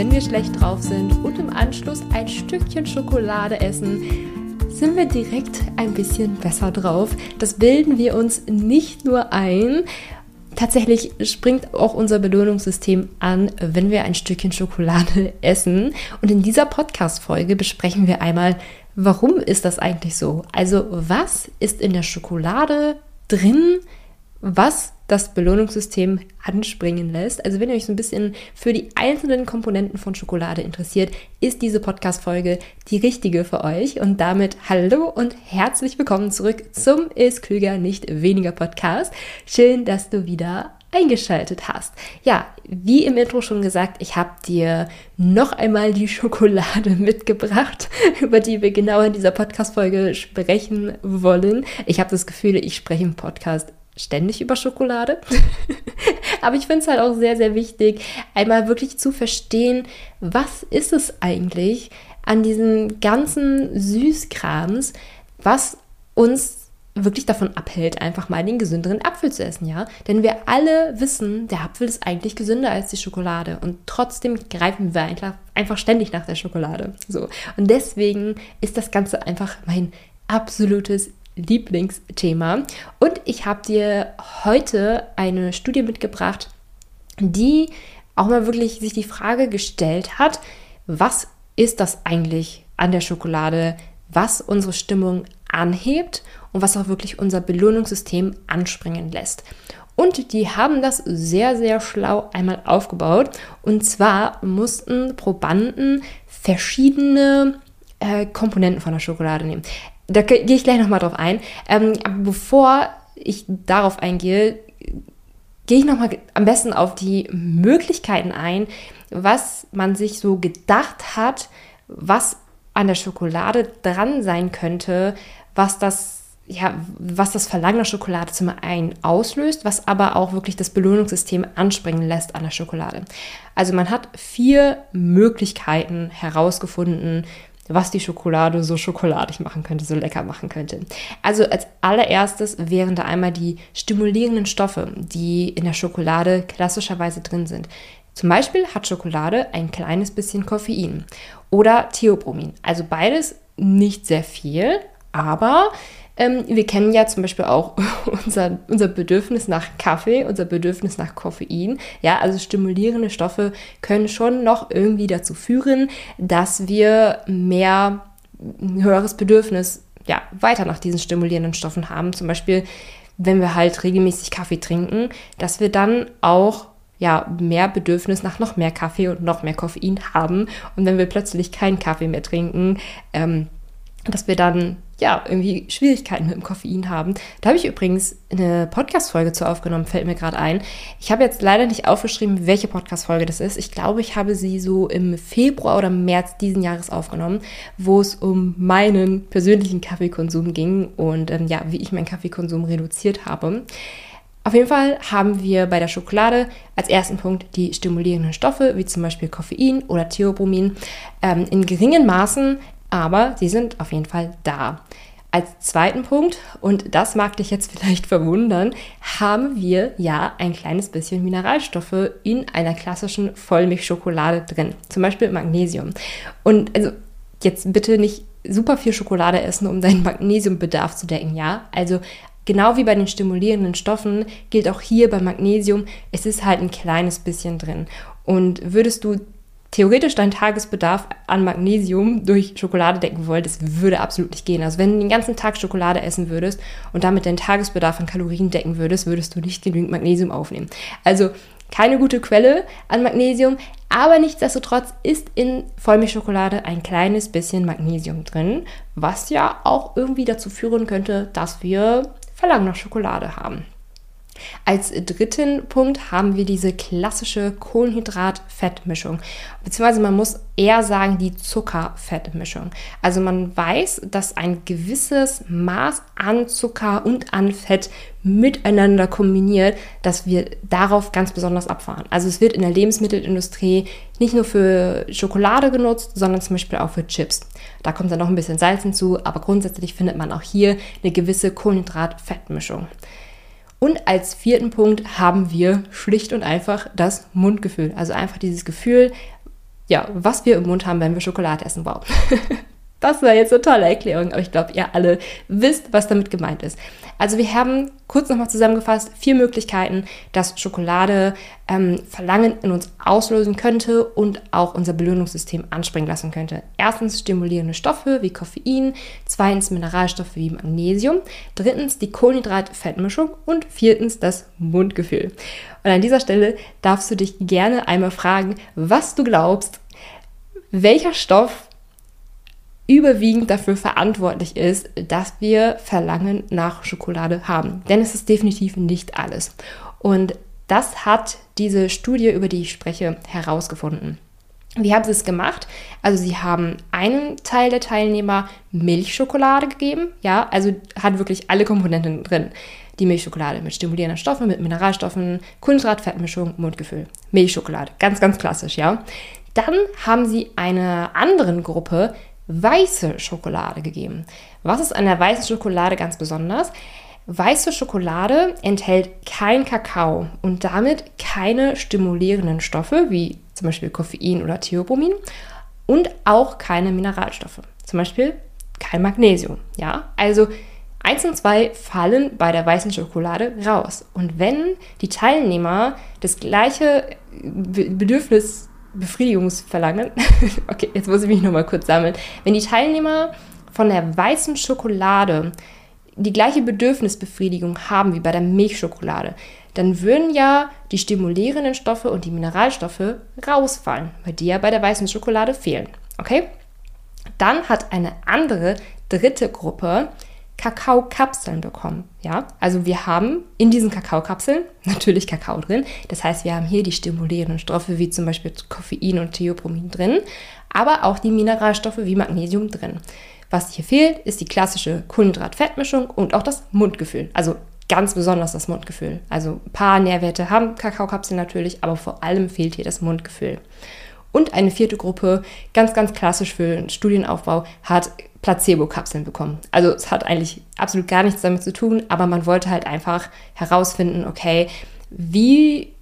wenn wir schlecht drauf sind und im Anschluss ein Stückchen Schokolade essen, sind wir direkt ein bisschen besser drauf. Das bilden wir uns nicht nur ein. Tatsächlich springt auch unser Belohnungssystem an, wenn wir ein Stückchen Schokolade essen. Und in dieser Podcast-Folge besprechen wir einmal, warum ist das eigentlich so? Also, was ist in der Schokolade drin, was das Belohnungssystem anspringen lässt. Also wenn ihr euch so ein bisschen für die einzelnen Komponenten von Schokolade interessiert, ist diese Podcast-Folge die richtige für euch. Und damit hallo und herzlich willkommen zurück zum Ist Klüger nicht weniger Podcast. Schön, dass du wieder eingeschaltet hast. Ja, wie im Intro schon gesagt, ich habe dir noch einmal die Schokolade mitgebracht, über die wir genau in dieser Podcast-Folge sprechen wollen. Ich habe das Gefühl, ich spreche im Podcast ständig über Schokolade. Aber ich finde es halt auch sehr, sehr wichtig, einmal wirklich zu verstehen, was ist es eigentlich an diesen ganzen Süßkrams, was uns wirklich davon abhält, einfach mal den gesünderen Apfel zu essen, ja? Denn wir alle wissen, der Apfel ist eigentlich gesünder als die Schokolade und trotzdem greifen wir einfach, einfach ständig nach der Schokolade. So. Und deswegen ist das Ganze einfach mein absolutes Lieblingsthema. Und ich habe dir heute eine Studie mitgebracht, die auch mal wirklich sich die Frage gestellt hat, was ist das eigentlich an der Schokolade, was unsere Stimmung anhebt und was auch wirklich unser Belohnungssystem anspringen lässt. Und die haben das sehr, sehr schlau einmal aufgebaut. Und zwar mussten Probanden verschiedene äh, Komponenten von der Schokolade nehmen da gehe ich gleich nochmal drauf ein. Ähm, aber bevor ich darauf eingehe, gehe ich nochmal am besten auf die Möglichkeiten ein, was man sich so gedacht hat, was an der Schokolade dran sein könnte, was das ja, was das Verlangen nach Schokolade zum einen auslöst, was aber auch wirklich das Belohnungssystem anspringen lässt an der Schokolade. Also man hat vier Möglichkeiten herausgefunden, was die Schokolade so schokoladig machen könnte, so lecker machen könnte. Also als allererstes wären da einmal die stimulierenden Stoffe, die in der Schokolade klassischerweise drin sind. Zum Beispiel hat Schokolade ein kleines bisschen Koffein oder Theobromin. Also beides nicht sehr viel, aber ähm, wir kennen ja zum Beispiel auch unser, unser Bedürfnis nach Kaffee, unser Bedürfnis nach Koffein. Ja, also stimulierende Stoffe können schon noch irgendwie dazu führen, dass wir mehr ein höheres Bedürfnis ja, weiter nach diesen stimulierenden Stoffen haben. Zum Beispiel, wenn wir halt regelmäßig Kaffee trinken, dass wir dann auch ja, mehr Bedürfnis nach noch mehr Kaffee und noch mehr Koffein haben. Und wenn wir plötzlich keinen Kaffee mehr trinken, ähm, dass wir dann ja irgendwie Schwierigkeiten mit dem Koffein haben. Da habe ich übrigens eine Podcast-Folge zu aufgenommen, fällt mir gerade ein. Ich habe jetzt leider nicht aufgeschrieben, welche Podcast-Folge das ist. Ich glaube, ich habe sie so im Februar oder März diesen Jahres aufgenommen, wo es um meinen persönlichen Kaffeekonsum ging und ähm, ja, wie ich meinen Kaffeekonsum reduziert habe. Auf jeden Fall haben wir bei der Schokolade als ersten Punkt die stimulierenden Stoffe, wie zum Beispiel Koffein oder Theobromin, ähm, in geringen Maßen aber sie sind auf jeden Fall da. Als zweiten Punkt, und das mag dich jetzt vielleicht verwundern, haben wir ja ein kleines bisschen Mineralstoffe in einer klassischen Vollmilchschokolade drin, zum Beispiel Magnesium. Und also jetzt bitte nicht super viel Schokolade essen, um deinen Magnesiumbedarf zu decken, ja? Also genau wie bei den stimulierenden Stoffen gilt auch hier bei Magnesium, es ist halt ein kleines bisschen drin. Und würdest du theoretisch deinen Tagesbedarf an Magnesium durch Schokolade decken wolltest, würde absolut nicht gehen. Also wenn du den ganzen Tag Schokolade essen würdest und damit deinen Tagesbedarf an Kalorien decken würdest, würdest du nicht genügend Magnesium aufnehmen. Also keine gute Quelle an Magnesium, aber nichtsdestotrotz ist in Vollmilchschokolade ein kleines bisschen Magnesium drin, was ja auch irgendwie dazu führen könnte, dass wir Verlangen nach Schokolade haben. Als dritten Punkt haben wir diese klassische Kohlenhydrat-Fettmischung, beziehungsweise man muss eher sagen die Zucker-Fettmischung. Also man weiß, dass ein gewisses Maß an Zucker und an Fett miteinander kombiniert, dass wir darauf ganz besonders abfahren. Also es wird in der Lebensmittelindustrie nicht nur für Schokolade genutzt, sondern zum Beispiel auch für Chips. Da kommt dann noch ein bisschen Salz hinzu, aber grundsätzlich findet man auch hier eine gewisse Kohlenhydrat-Fettmischung. Und als vierten Punkt haben wir schlicht und einfach das Mundgefühl. Also einfach dieses Gefühl, ja, was wir im Mund haben, wenn wir Schokolade essen. Wow. Das war jetzt eine tolle Erklärung, aber ich glaube, ihr alle wisst, was damit gemeint ist. Also wir haben kurz nochmal zusammengefasst vier Möglichkeiten, dass Schokolade ähm, Verlangen in uns auslösen könnte und auch unser Belohnungssystem anspringen lassen könnte. Erstens stimulierende Stoffe wie Koffein, zweitens Mineralstoffe wie Magnesium, drittens die Kohlenhydrat-Fettmischung und viertens das Mundgefühl. Und an dieser Stelle darfst du dich gerne einmal fragen, was du glaubst, welcher Stoff überwiegend dafür verantwortlich ist, dass wir Verlangen nach Schokolade haben. Denn es ist definitiv nicht alles. Und das hat diese Studie, über die ich spreche, herausgefunden. Wie haben sie es gemacht? Also sie haben einem Teil der Teilnehmer Milchschokolade gegeben, ja, also hat wirklich alle Komponenten drin. Die Milchschokolade mit stimulierenden Stoffen, mit Mineralstoffen, Kohlenhydratfettmischung, Mundgefühl. Milchschokolade, ganz, ganz klassisch, ja. Dann haben sie einer anderen Gruppe weiße Schokolade gegeben. Was ist an der weißen Schokolade ganz besonders? Weiße Schokolade enthält kein Kakao und damit keine stimulierenden Stoffe wie zum Beispiel Koffein oder Theobromin und auch keine Mineralstoffe, zum Beispiel kein Magnesium. Ja, also 1 und 2 fallen bei der weißen Schokolade raus. Und wenn die Teilnehmer das gleiche Bedürfnis Befriedigungsverlangen. okay, jetzt muss ich mich nochmal kurz sammeln. Wenn die Teilnehmer von der weißen Schokolade die gleiche Bedürfnisbefriedigung haben wie bei der Milchschokolade, dann würden ja die stimulierenden Stoffe und die Mineralstoffe rausfallen, weil die ja bei der weißen Schokolade fehlen. Okay? Dann hat eine andere dritte Gruppe Kakaokapseln bekommen. Ja, also wir haben in diesen Kakaokapseln natürlich Kakao drin. Das heißt, wir haben hier die stimulierenden Stoffe wie zum Beispiel Koffein und Theobromin drin, aber auch die Mineralstoffe wie Magnesium drin. Was hier fehlt, ist die klassische Kohlenhydrat-Fettmischung und auch das Mundgefühl. Also ganz besonders das Mundgefühl. Also ein paar Nährwerte haben Kakaokapseln natürlich, aber vor allem fehlt hier das Mundgefühl. Und eine vierte Gruppe, ganz, ganz klassisch für den Studienaufbau, hat Placebo-Kapseln bekommen. Also es hat eigentlich absolut gar nichts damit zu tun, aber man wollte halt einfach herausfinden, okay, wie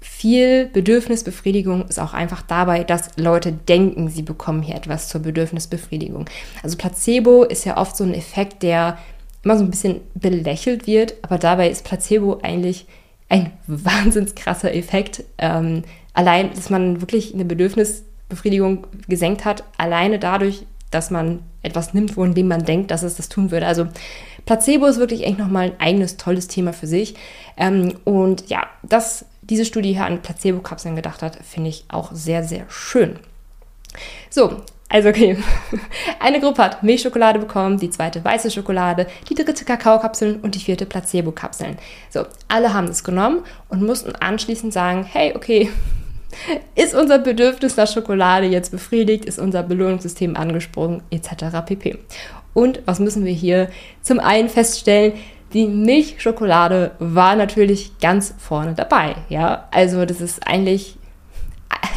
viel Bedürfnisbefriedigung ist auch einfach dabei, dass Leute denken, sie bekommen hier etwas zur Bedürfnisbefriedigung. Also Placebo ist ja oft so ein Effekt, der immer so ein bisschen belächelt wird, aber dabei ist Placebo eigentlich ein wahnsinns krasser Effekt. Ähm, allein, dass man wirklich eine Bedürfnisbefriedigung gesenkt hat, alleine dadurch, dass man etwas nimmt, von dem man denkt, dass es das tun würde. Also Placebo ist wirklich echt nochmal ein eigenes tolles Thema für sich. Ähm, und ja, dass diese Studie hier an Placebo-Kapseln gedacht hat, finde ich auch sehr, sehr schön. So, also okay, eine Gruppe hat Milchschokolade bekommen, die zweite weiße Schokolade, die dritte Kakaokapseln und die vierte Placebo-Kapseln. So, alle haben das genommen und mussten anschließend sagen, hey, okay, ist unser Bedürfnis nach Schokolade jetzt befriedigt? Ist unser Belohnungssystem angesprungen? Etc. pp. Und was müssen wir hier zum einen feststellen? Die Milchschokolade war natürlich ganz vorne dabei. Ja, also das ist eigentlich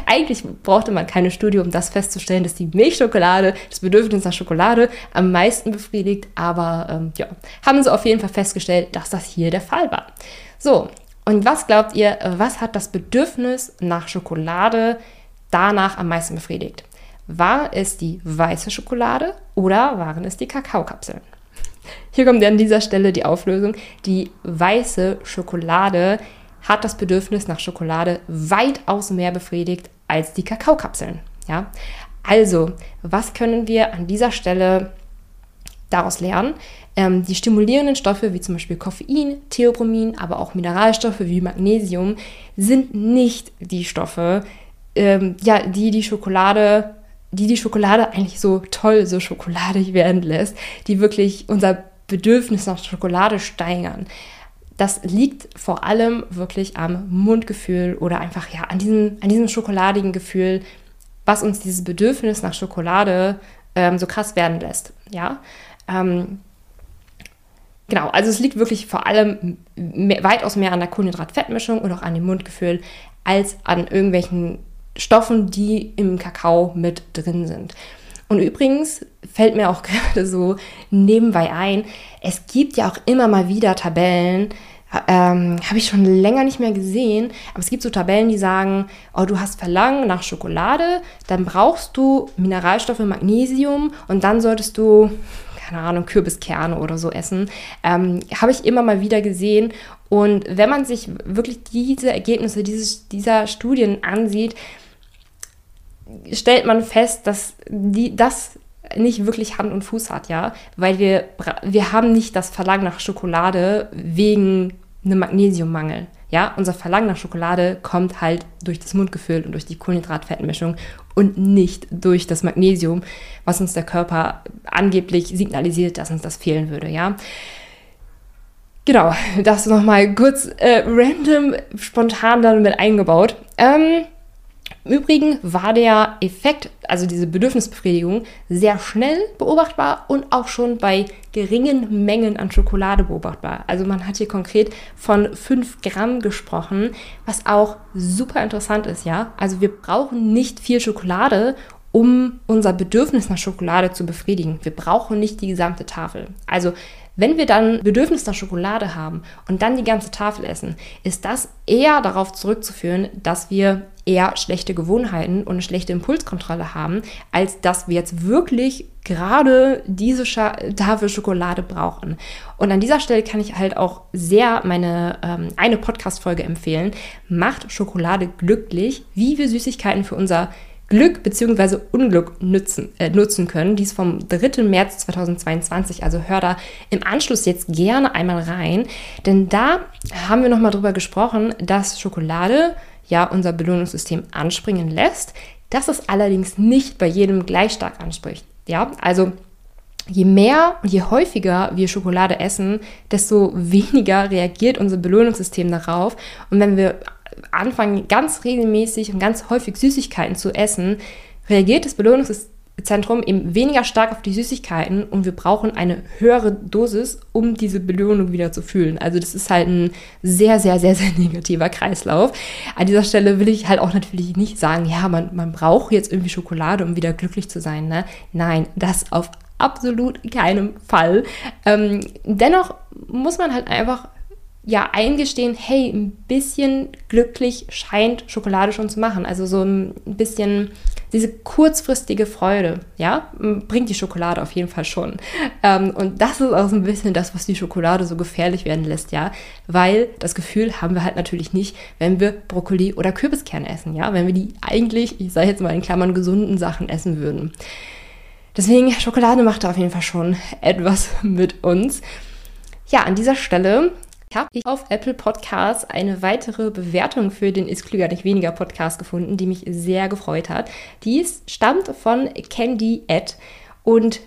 eigentlich brauchte man keine Studie, um das festzustellen, dass die Milchschokolade das Bedürfnis nach Schokolade am meisten befriedigt. Aber ähm, ja, haben sie auf jeden Fall festgestellt, dass das hier der Fall war. So, und was glaubt ihr, was hat das Bedürfnis nach Schokolade danach am meisten befriedigt? War es die weiße Schokolade oder waren es die Kakaokapseln? Hier kommt an dieser Stelle die Auflösung. Die weiße Schokolade hat das Bedürfnis nach Schokolade weitaus mehr befriedigt als die Kakaokapseln. Ja? Also, was können wir an dieser Stelle daraus lernen? Ähm, die stimulierenden Stoffe wie zum Beispiel Koffein, Theobromin, aber auch Mineralstoffe wie Magnesium sind nicht die Stoffe, ähm, ja, die die Schokolade, die die Schokolade eigentlich so toll, so schokoladig werden lässt, die wirklich unser Bedürfnis nach Schokolade steigern. Das liegt vor allem wirklich am Mundgefühl oder einfach ja an diesem, an diesem schokoladigen Gefühl, was uns dieses Bedürfnis nach Schokolade ähm, so krass werden lässt. Ja, ähm, Genau, also es liegt wirklich vor allem mehr, weitaus mehr an der Kohlenhydrat-Fettmischung und auch an dem Mundgefühl als an irgendwelchen Stoffen, die im Kakao mit drin sind. Und übrigens fällt mir auch gerade so nebenbei ein, es gibt ja auch immer mal wieder Tabellen, ähm, habe ich schon länger nicht mehr gesehen. Aber es gibt so Tabellen, die sagen, oh, du hast Verlangen nach Schokolade, dann brauchst du Mineralstoffe, Magnesium und dann solltest du, keine Ahnung, Kürbiskerne oder so essen. Ähm, habe ich immer mal wieder gesehen. Und wenn man sich wirklich diese Ergebnisse dieses, dieser Studien ansieht, stellt man fest, dass die, das nicht wirklich Hand und Fuß hat, ja, weil wir, wir haben nicht das Verlangen nach Schokolade wegen einem Magnesiummangel. Ja, unser Verlangen nach Schokolade kommt halt durch das Mundgefühl und durch die Kohlenhydratfettmischung und nicht durch das Magnesium, was uns der Körper angeblich signalisiert, dass uns das fehlen würde, ja. Genau, das nochmal kurz äh, random, spontan dann mit eingebaut. Ähm, im Übrigen war der Effekt, also diese Bedürfnisbefriedigung, sehr schnell beobachtbar und auch schon bei geringen Mengen an Schokolade beobachtbar. Also man hat hier konkret von 5 Gramm gesprochen, was auch super interessant ist, ja. Also wir brauchen nicht viel Schokolade, um unser Bedürfnis nach Schokolade zu befriedigen. Wir brauchen nicht die gesamte Tafel. Also wenn wir dann Bedürfnis nach Schokolade haben und dann die ganze Tafel essen, ist das eher darauf zurückzuführen, dass wir eher schlechte Gewohnheiten und eine schlechte Impulskontrolle haben, als dass wir jetzt wirklich gerade diese Scha Tafel Schokolade brauchen. Und an dieser Stelle kann ich halt auch sehr meine ähm, eine Podcast-Folge empfehlen. Macht Schokolade glücklich, wie wir Süßigkeiten für unser Glück bzw. Unglück nutzen, äh, nutzen können. Dies vom 3. März 2022. Also hör da im Anschluss jetzt gerne einmal rein, denn da haben wir nochmal drüber gesprochen, dass Schokolade ja unser Belohnungssystem anspringen lässt, dass es allerdings nicht bei jedem gleich stark anspricht. Ja, also je mehr und je häufiger wir Schokolade essen, desto weniger reagiert unser Belohnungssystem darauf. Und wenn wir anfangen, ganz regelmäßig und ganz häufig Süßigkeiten zu essen, reagiert das Belohnungszentrum eben weniger stark auf die Süßigkeiten und wir brauchen eine höhere Dosis, um diese Belohnung wieder zu fühlen. Also das ist halt ein sehr, sehr, sehr, sehr negativer Kreislauf. An dieser Stelle will ich halt auch natürlich nicht sagen, ja, man, man braucht jetzt irgendwie Schokolade, um wieder glücklich zu sein. Ne? Nein, das auf absolut keinem Fall. Ähm, dennoch muss man halt einfach ja eingestehen, hey, ein bisschen glücklich scheint Schokolade schon zu machen. Also so ein bisschen diese kurzfristige Freude, ja, bringt die Schokolade auf jeden Fall schon. Ähm, und das ist auch so ein bisschen das, was die Schokolade so gefährlich werden lässt, ja, weil das Gefühl haben wir halt natürlich nicht, wenn wir Brokkoli oder Kürbiskerne essen, ja, wenn wir die eigentlich, ich sage jetzt mal in Klammern, gesunden Sachen essen würden. Deswegen, Schokolade macht da auf jeden Fall schon etwas mit uns. Ja, an dieser Stelle habe ich auf Apple Podcasts eine weitere Bewertung für den Ist Klüger nicht weniger Podcast gefunden, die mich sehr gefreut hat. Dies stammt von Candy Ed und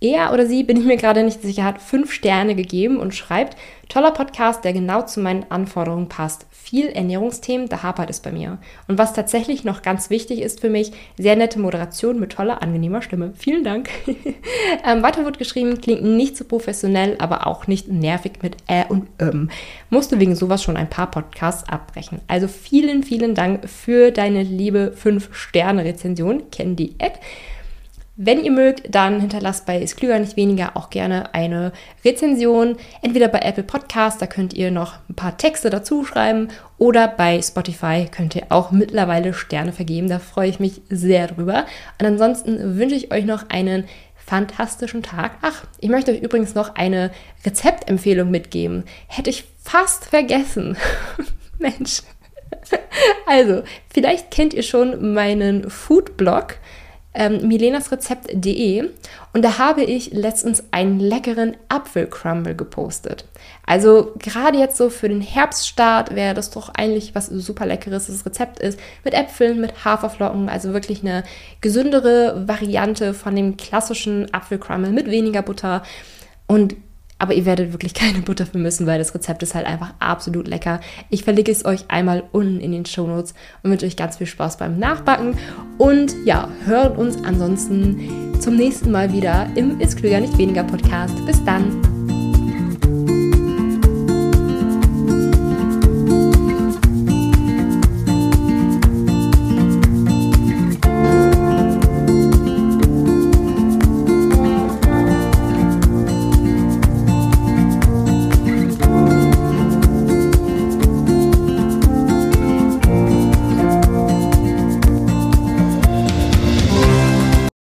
er oder sie, bin ich mir gerade nicht sicher, hat fünf Sterne gegeben und schreibt, toller Podcast, der genau zu meinen Anforderungen passt. Viel Ernährungsthemen, da hapert es bei mir. Und was tatsächlich noch ganz wichtig ist für mich, sehr nette Moderation mit toller, angenehmer Stimme. Vielen Dank. ähm, weiter wird geschrieben, klingt nicht so professionell, aber auch nicht nervig mit Ä und Ähm. Musste wegen sowas schon ein paar Podcasts abbrechen. Also vielen, vielen Dank für deine liebe 5-Sterne-Rezension, Candy Ed. Wenn ihr mögt, dann hinterlasst bei Ist Klüger nicht weniger auch gerne eine Rezension. Entweder bei Apple Podcast, da könnt ihr noch ein paar Texte dazu schreiben, oder bei Spotify könnt ihr auch mittlerweile Sterne vergeben. Da freue ich mich sehr drüber. Und ansonsten wünsche ich euch noch einen fantastischen Tag. Ach, ich möchte euch übrigens noch eine Rezeptempfehlung mitgeben. Hätte ich fast vergessen. Mensch. Also, vielleicht kennt ihr schon meinen Foodblog ähm, milenasrezept.de und da habe ich letztens einen leckeren Apfelcrumble gepostet. Also gerade jetzt so für den Herbststart wäre das doch eigentlich was super leckeres. Das Rezept ist mit Äpfeln, mit Haferflocken, also wirklich eine gesündere Variante von dem klassischen Apfelcrumble mit weniger Butter. Und aber ihr werdet wirklich keine Butter vermissen, weil das Rezept ist halt einfach absolut lecker. Ich verlinke es euch einmal unten in den Show Notes und wünsche euch ganz viel Spaß beim Nachbacken. Und ja, hört uns ansonsten zum nächsten Mal wieder im Ist Klüger nicht weniger Podcast. Bis dann!